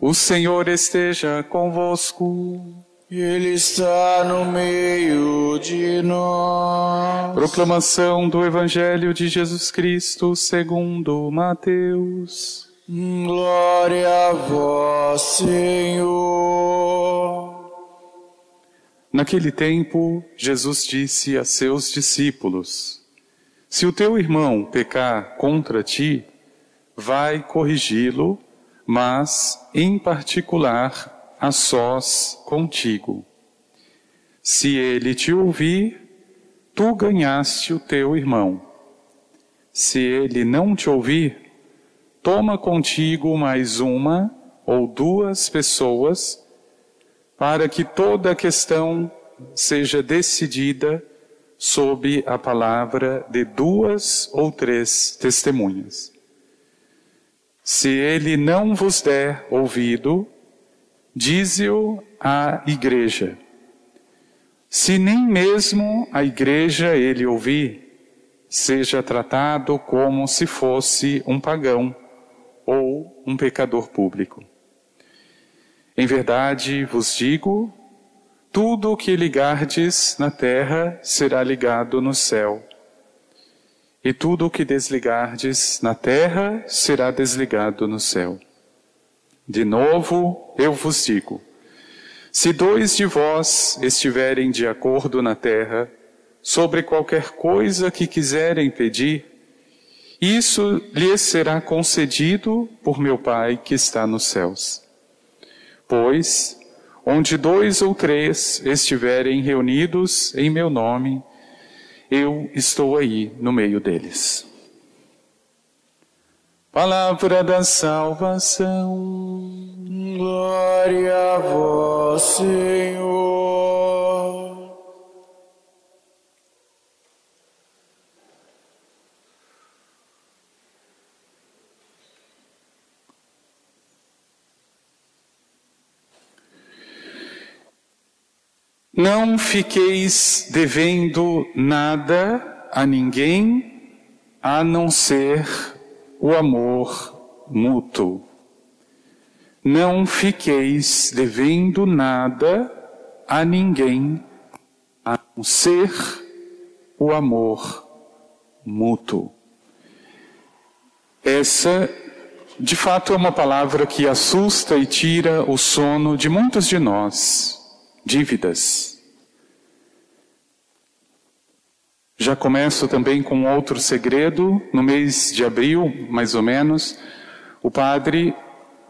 O Senhor esteja convosco. Ele está no meio de nós. Proclamação do Evangelho de Jesus Cristo segundo Mateus. Glória a vós, Senhor. Naquele tempo, Jesus disse a seus discípulos: Se o teu irmão pecar contra ti, vai corrigi-lo mas, em particular, a sós contigo. Se ele te ouvir, tu ganhaste o teu irmão. Se ele não te ouvir, toma contigo mais uma ou duas pessoas, para que toda a questão seja decidida sob a palavra de duas ou três testemunhas. Se ele não vos der ouvido, dize-o à igreja. Se nem mesmo a igreja ele ouvir, seja tratado como se fosse um pagão ou um pecador público. Em verdade vos digo, tudo o que ligardes na terra será ligado no céu e tudo o que desligardes na terra será desligado no céu. De novo, eu vos digo: se dois de vós estiverem de acordo na terra sobre qualquer coisa que quiserem pedir, isso lhes será concedido por meu Pai que está nos céus. Pois, onde dois ou três estiverem reunidos em meu nome, eu estou aí no meio deles. Palavra da salvação. Glória a vós, Senhor. Não fiqueis devendo nada a ninguém a não ser o amor mútuo. Não fiqueis devendo nada a ninguém a não ser o amor mútuo. Essa, de fato, é uma palavra que assusta e tira o sono de muitos de nós dívidas. Já começo também com outro segredo. No mês de abril, mais ou menos, o padre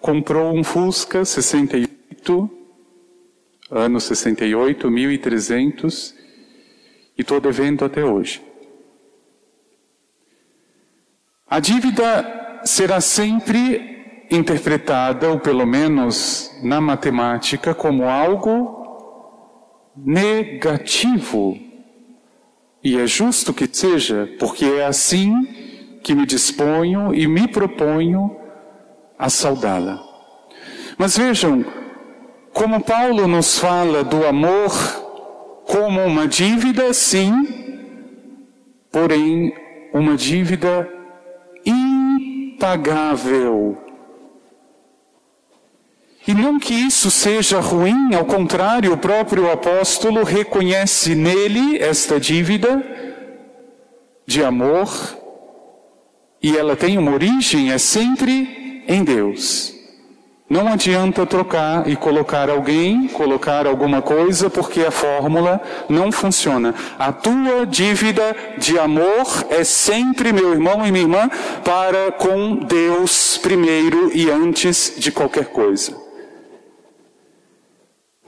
comprou um Fusca 68, ano 68, 1300, e estou devendo até hoje. A dívida será sempre interpretada, ou pelo menos na matemática, como algo negativo. E é justo que seja, porque é assim que me disponho e me proponho a saudá-la. Mas vejam, como Paulo nos fala do amor como uma dívida, sim, porém uma dívida impagável e não que isso seja ruim, ao contrário, o próprio apóstolo reconhece nele esta dívida de amor, e ela tem uma origem, é sempre em Deus. Não adianta trocar e colocar alguém, colocar alguma coisa, porque a fórmula não funciona. A tua dívida de amor é sempre, meu irmão e minha irmã, para com Deus primeiro e antes de qualquer coisa.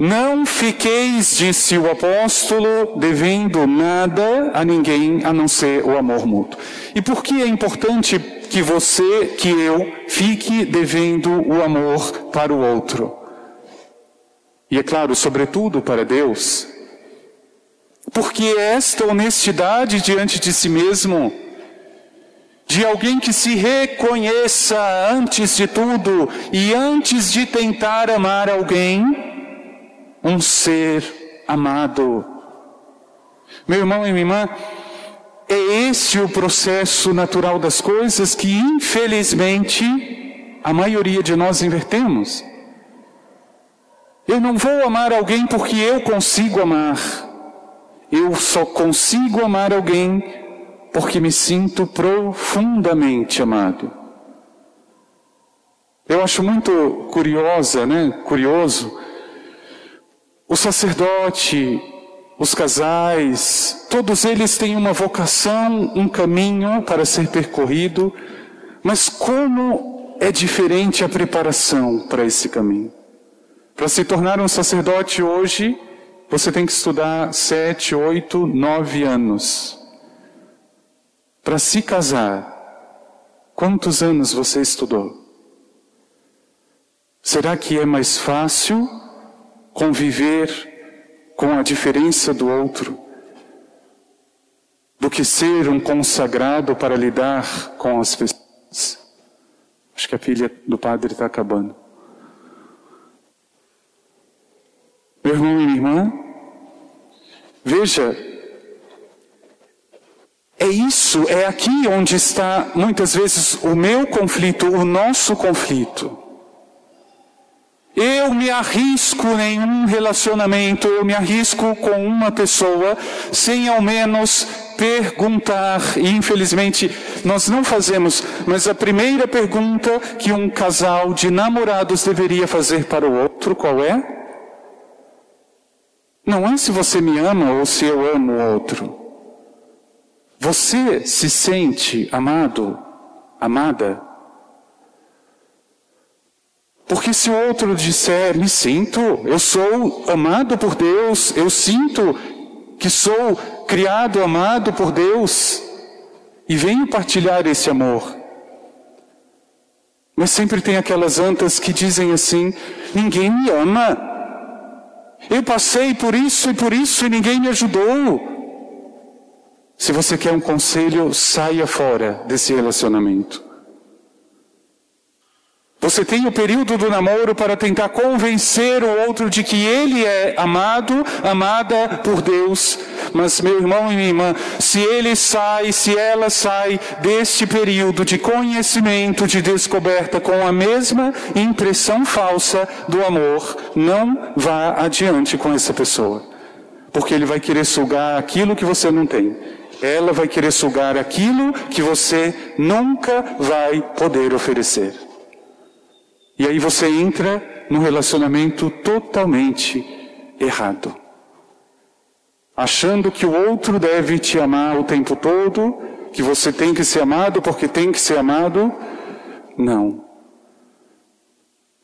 Não fiqueis, disse o apóstolo, devendo nada a ninguém a não ser o amor mútuo. E por que é importante que você, que eu, fique devendo o amor para o outro? E é claro, sobretudo para Deus. Porque esta honestidade diante de si mesmo, de alguém que se reconheça antes de tudo e antes de tentar amar alguém, um ser amado. Meu irmão e minha irmã, é esse o processo natural das coisas que, infelizmente, a maioria de nós invertemos. Eu não vou amar alguém porque eu consigo amar. Eu só consigo amar alguém porque me sinto profundamente amado. Eu acho muito curiosa, né? Curioso. O sacerdote, os casais, todos eles têm uma vocação, um caminho para ser percorrido, mas como é diferente a preparação para esse caminho. Para se tornar um sacerdote hoje, você tem que estudar sete, oito, nove anos. Para se casar, quantos anos você estudou? Será que é mais fácil conviver com a diferença do outro do que ser um consagrado para lidar com as pessoas? Acho que a pilha do padre está acabando. Meu irmão e minha irmã, veja, é isso, é aqui onde está muitas vezes o meu conflito, o nosso conflito. Eu me arrisco em um relacionamento, eu me arrisco com uma pessoa sem ao menos perguntar, e infelizmente nós não fazemos, mas a primeira pergunta que um casal de namorados deveria fazer para o outro, qual é? Não é se você me ama ou se eu amo o outro. Você se sente amado, amada? Porque se o outro disser, me sinto, eu sou amado por Deus, eu sinto que sou criado, amado por Deus, e venho partilhar esse amor. Mas sempre tem aquelas antas que dizem assim: ninguém me ama. Eu passei por isso e por isso e ninguém me ajudou. Se você quer um conselho, saia fora desse relacionamento. Você tem o período do namoro para tentar convencer o outro de que ele é amado, amada por Deus. Mas, meu irmão e minha irmã, se ele sai, se ela sai deste período de conhecimento, de descoberta, com a mesma impressão falsa do amor, não vá adiante com essa pessoa. Porque ele vai querer sugar aquilo que você não tem. Ela vai querer sugar aquilo que você nunca vai poder oferecer. E aí você entra num relacionamento totalmente errado. Achando que o outro deve te amar o tempo todo, que você tem que ser amado porque tem que ser amado. Não.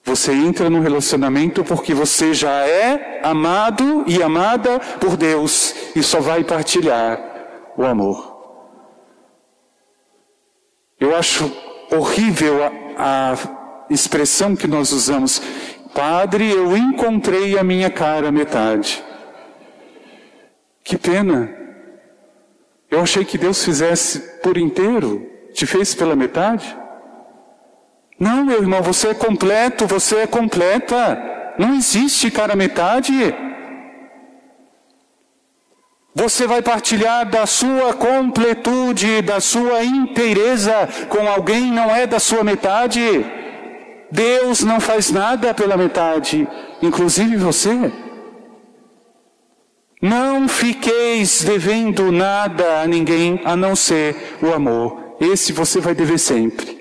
Você entra num relacionamento porque você já é amado e amada por Deus e só vai partilhar o amor. Eu acho horrível a, a expressão que nós usamos, Padre, eu encontrei a minha cara metade. Que pena. Eu achei que Deus fizesse por inteiro, te fez pela metade. Não, meu irmão, você é completo, você é completa. Não existe cara metade. Você vai partilhar da sua completude, da sua inteireza com alguém não é da sua metade. Deus não faz nada pela metade, inclusive você. Não fiqueis devendo nada a ninguém a não ser o amor. Esse você vai dever sempre.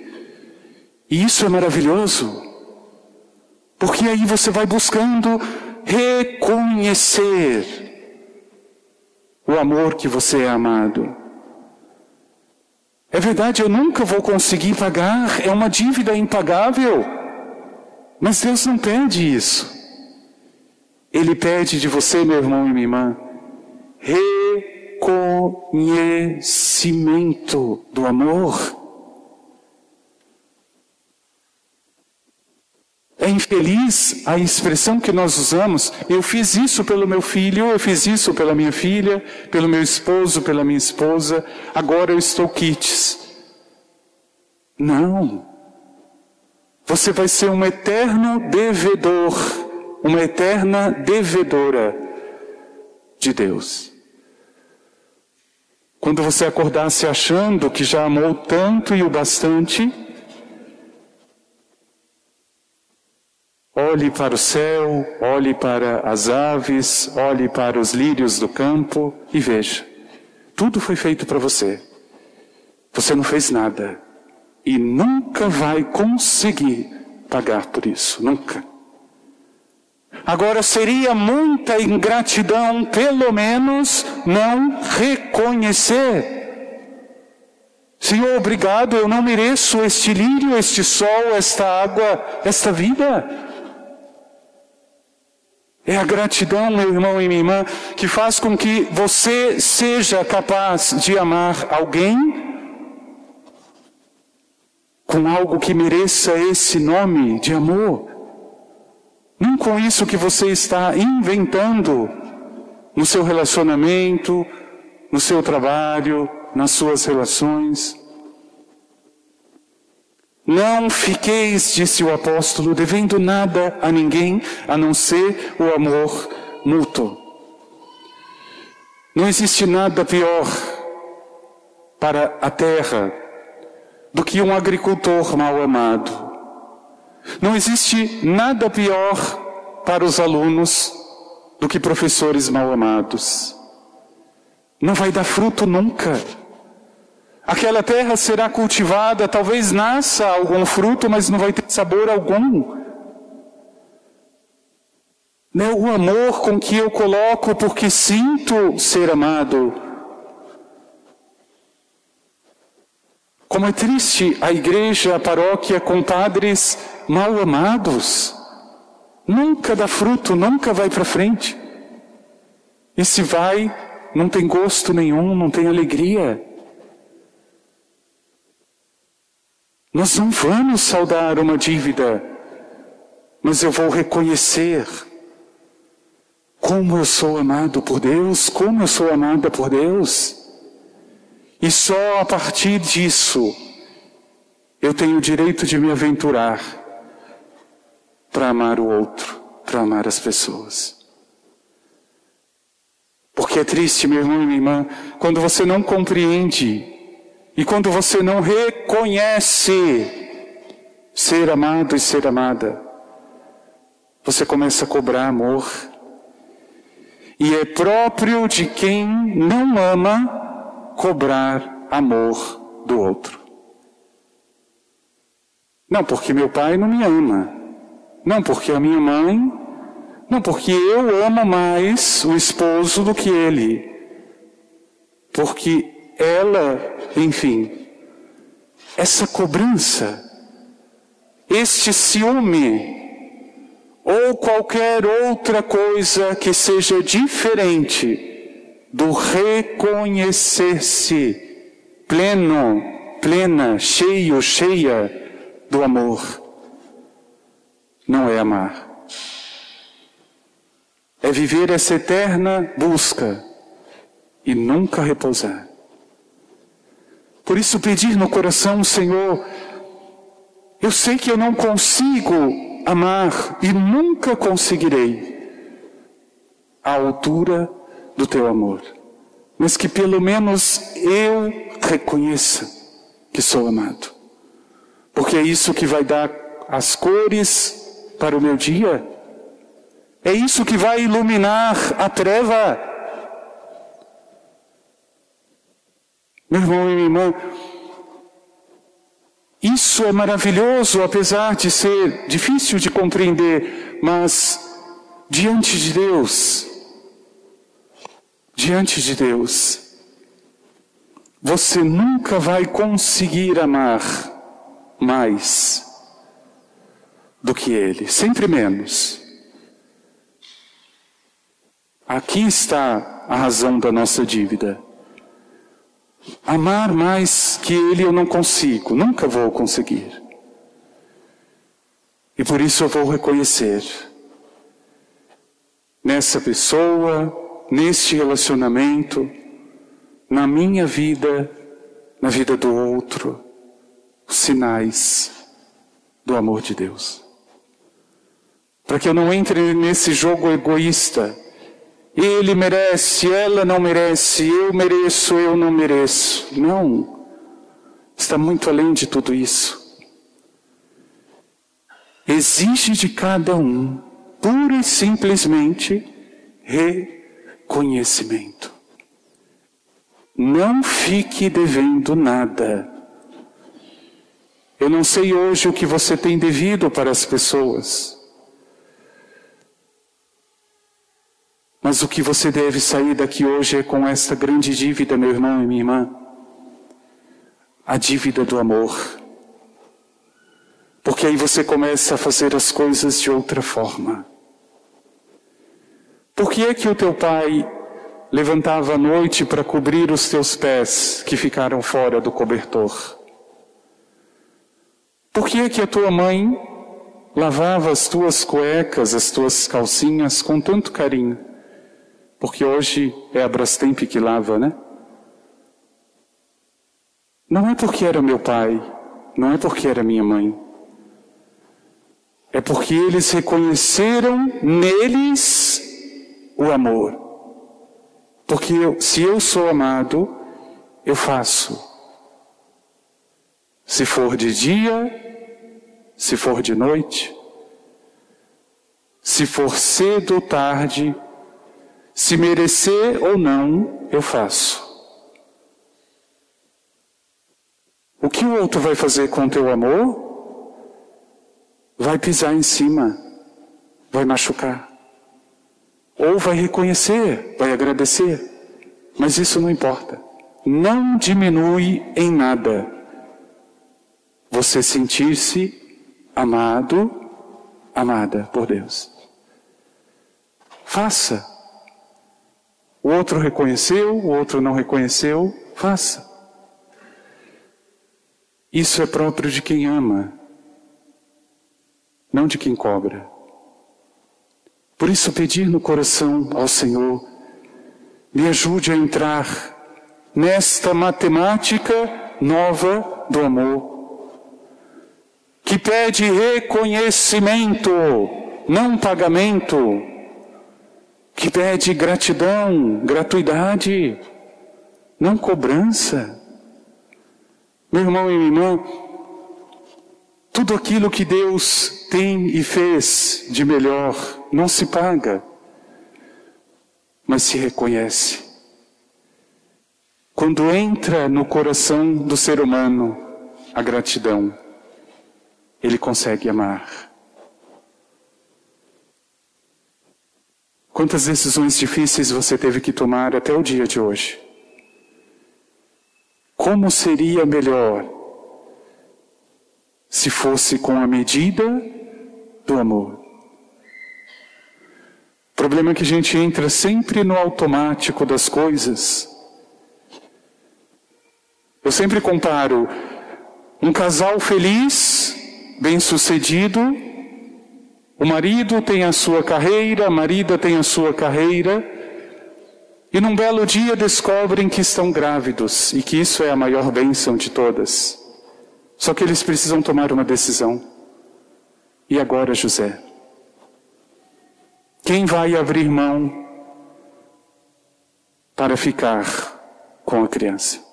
E isso é maravilhoso. Porque aí você vai buscando reconhecer o amor que você é amado. É verdade, eu nunca vou conseguir pagar, é uma dívida impagável. Mas Deus não pede isso. Ele pede de você, meu irmão e minha irmã, reconhecimento do amor. É infeliz a expressão que nós usamos. Eu fiz isso pelo meu filho, eu fiz isso pela minha filha, pelo meu esposo, pela minha esposa, agora eu estou quites. Não. Você vai ser um eterno devedor, uma eterna devedora de Deus. Quando você acordar se achando que já amou tanto e o bastante, Olhe para o céu, olhe para as aves, olhe para os lírios do campo e veja. Tudo foi feito para você. Você não fez nada. E nunca vai conseguir pagar por isso. Nunca. Agora seria muita ingratidão, pelo menos, não reconhecer. Senhor, obrigado, eu não mereço este lírio, este sol, esta água, esta vida. É a gratidão, meu irmão e minha irmã, que faz com que você seja capaz de amar alguém com algo que mereça esse nome de amor. Não com isso que você está inventando no seu relacionamento, no seu trabalho, nas suas relações. Não fiqueis, disse o apóstolo, devendo nada a ninguém a não ser o amor mútuo. Não existe nada pior para a terra do que um agricultor mal amado. Não existe nada pior para os alunos do que professores mal amados. Não vai dar fruto nunca. Aquela terra será cultivada, talvez nasça algum fruto, mas não vai ter sabor algum. O amor com que eu coloco porque sinto ser amado. Como é triste a igreja, a paróquia com padres mal amados. Nunca dá fruto, nunca vai para frente. E se vai, não tem gosto nenhum, não tem alegria. Nós não vamos saldar uma dívida, mas eu vou reconhecer como eu sou amado por Deus, como eu sou amada por Deus. E só a partir disso eu tenho o direito de me aventurar para amar o outro, para amar as pessoas. Porque é triste, meu irmão e minha irmã, quando você não compreende e quando você não reconhece ser amado e ser amada, você começa a cobrar amor. E é próprio de quem não ama cobrar amor do outro. Não porque meu pai não me ama, não porque a minha mãe, não porque eu amo mais o esposo do que ele, porque ela, enfim, essa cobrança, este ciúme, ou qualquer outra coisa que seja diferente do reconhecer-se pleno, plena, cheio, cheia do amor, não é amar. É viver essa eterna busca e nunca repousar. Por isso pedir no coração, Senhor, eu sei que eu não consigo amar e nunca conseguirei a altura do teu amor, mas que pelo menos eu reconheça que sou amado, porque é isso que vai dar as cores para o meu dia, é isso que vai iluminar a treva Meu irmão e minha irmã, isso é maravilhoso, apesar de ser difícil de compreender, mas diante de Deus, diante de Deus, você nunca vai conseguir amar mais do que Ele, sempre menos. Aqui está a razão da nossa dívida. Amar mais que Ele eu não consigo, nunca vou conseguir. E por isso eu vou reconhecer nessa pessoa, neste relacionamento, na minha vida, na vida do outro, os sinais do amor de Deus. Para que eu não entre nesse jogo egoísta ele merece, ela não merece, eu mereço, eu não mereço. Não. Está muito além de tudo isso. exige de cada um, pura e simplesmente, reconhecimento. Não fique devendo nada. Eu não sei hoje o que você tem devido para as pessoas. Mas o que você deve sair daqui hoje é com esta grande dívida, meu irmão e minha irmã. A dívida do amor. Porque aí você começa a fazer as coisas de outra forma. Por que é que o teu pai levantava à noite para cobrir os teus pés que ficaram fora do cobertor? Por que é que a tua mãe lavava as tuas cuecas, as tuas calcinhas com tanto carinho? Porque hoje é a Brastemp que lava, né? Não é porque era meu pai, não é porque era minha mãe. É porque eles reconheceram neles o amor. Porque eu, se eu sou amado, eu faço. Se for de dia, se for de noite, se for cedo ou tarde, se merecer ou não, eu faço. O que o outro vai fazer com o teu amor? vai pisar em cima, vai machucar. Ou vai reconhecer, vai agradecer. Mas isso não importa. Não diminui em nada você sentir-se amado, amada por Deus. Faça. O outro reconheceu, o outro não reconheceu, faça. Isso é próprio de quem ama não de quem cobra. Por isso, pedir no coração ao Senhor, me ajude a entrar nesta matemática nova do amor, que pede reconhecimento, não pagamento, que pede gratidão, gratuidade, não cobrança. Meu irmão e minha irmã, tudo aquilo que Deus tem e fez de melhor não se paga, mas se reconhece. Quando entra no coração do ser humano a gratidão, ele consegue amar. Quantas decisões difíceis você teve que tomar até o dia de hoje? Como seria melhor se fosse com a medida do amor. O problema é que a gente entra sempre no automático das coisas. Eu sempre comparo um casal feliz, bem-sucedido, o marido tem a sua carreira, a marida tem a sua carreira, e num belo dia descobrem que estão grávidos e que isso é a maior bênção de todas. Só que eles precisam tomar uma decisão. E agora, José? Quem vai abrir mão para ficar com a criança?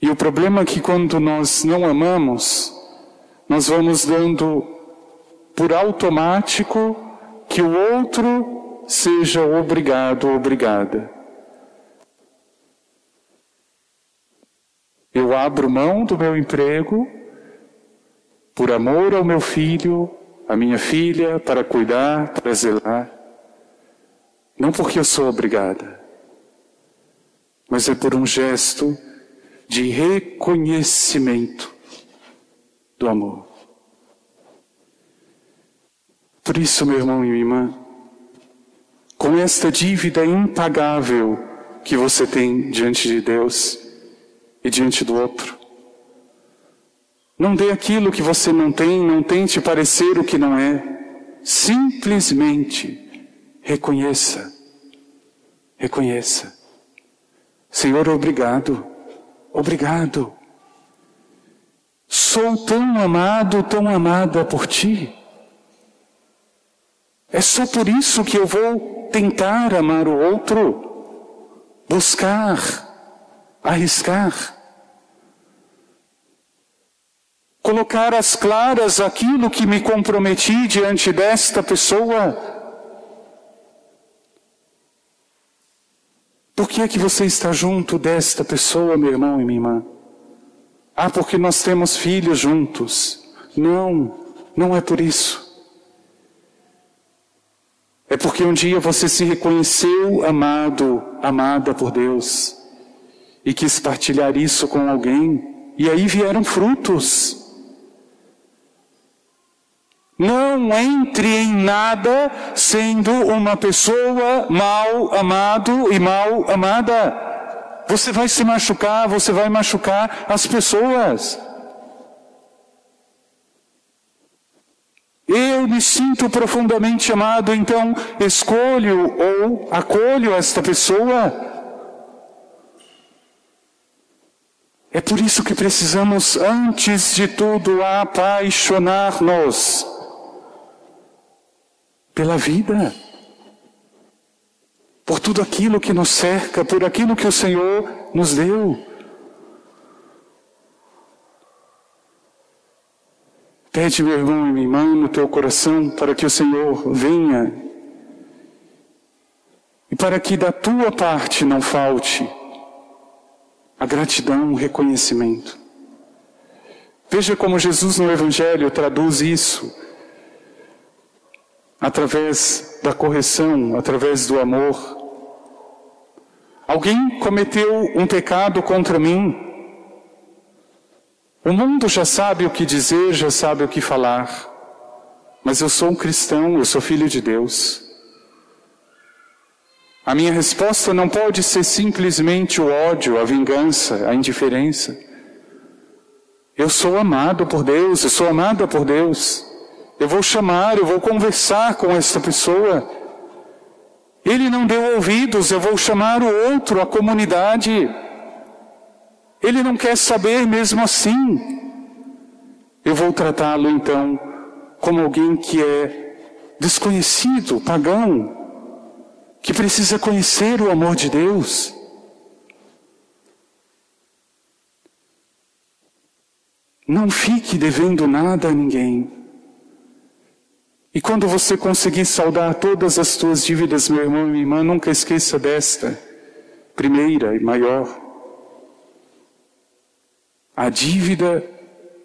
E o problema é que quando nós não amamos, nós vamos dando por automático que o outro seja obrigado ou obrigada. Eu abro mão do meu emprego por amor ao meu filho, à minha filha, para cuidar, para zelar. Não porque eu sou obrigada, mas é por um gesto de reconhecimento do amor. Por isso, meu irmão e minha irmã, com esta dívida impagável que você tem diante de Deus, e diante do outro. Não dê aquilo que você não tem, não tente parecer o que não é. Simplesmente reconheça. Reconheça. Senhor, obrigado. Obrigado. Sou tão amado, tão amada por ti. É só por isso que eu vou tentar amar o outro, buscar arriscar. colocar às claras aquilo que me comprometi diante desta pessoa? Por que é que você está junto desta pessoa, meu irmão e minha irmã? Ah, porque nós temos filhos juntos. Não, não é por isso. É porque um dia você se reconheceu amado, amada por Deus, e quis partilhar isso com alguém, e aí vieram frutos. Não entre em nada sendo uma pessoa mal amado e mal amada. Você vai se machucar, você vai machucar as pessoas. Eu me sinto profundamente amado, então escolho ou acolho esta pessoa. É por isso que precisamos, antes de tudo, apaixonar-nos pela vida, por tudo aquilo que nos cerca, por aquilo que o Senhor nos deu. Pede, meu irmão e minha irmã, no teu coração, para que o Senhor venha e para que da tua parte não falte a gratidão, o reconhecimento. Veja como Jesus no Evangelho traduz isso através da correção, através do amor. Alguém cometeu um pecado contra mim. O mundo já sabe o que dizer, já sabe o que falar. Mas eu sou um cristão, eu sou filho de Deus. A minha resposta não pode ser simplesmente o ódio, a vingança, a indiferença. Eu sou amado por Deus, eu sou amada por Deus. Eu vou chamar, eu vou conversar com essa pessoa. Ele não deu ouvidos, eu vou chamar o outro, a comunidade. Ele não quer saber mesmo assim. Eu vou tratá-lo então como alguém que é desconhecido, pagão, que precisa conhecer o amor de Deus. Não fique devendo nada a ninguém. E quando você conseguir saldar todas as tuas dívidas, meu irmão e minha irmã, nunca esqueça desta, primeira e maior. A dívida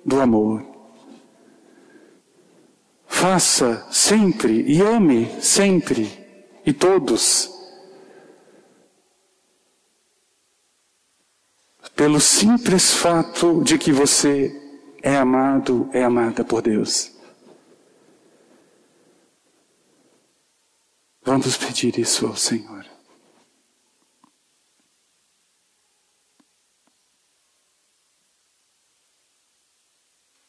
do amor. Faça sempre e ame sempre e todos. Pelo simples fato de que você é amado, é amada por Deus. Vamos pedir isso ao Senhor.